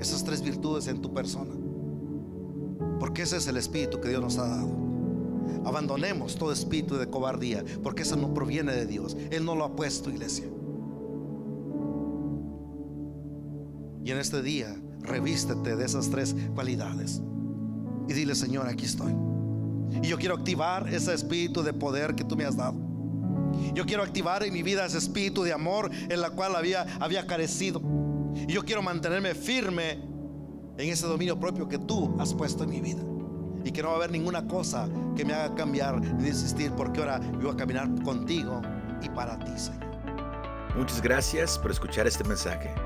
Esas tres virtudes en tu persona. Porque ese es el espíritu que Dios nos ha dado. Abandonemos todo espíritu de cobardía, porque eso no proviene de Dios. Él no lo ha puesto, iglesia. Y en este día, revístete de esas tres cualidades. Y dile, Señor, aquí estoy. Y yo quiero activar ese espíritu de poder que tú me has dado. Yo quiero activar en mi vida ese espíritu de amor en la cual había, había carecido. Y yo quiero mantenerme firme en ese dominio propio que tú has puesto en mi vida. Y que no va a haber ninguna cosa que me haga cambiar ni desistir, porque ahora yo voy a caminar contigo y para ti, Señor. Muchas gracias por escuchar este mensaje.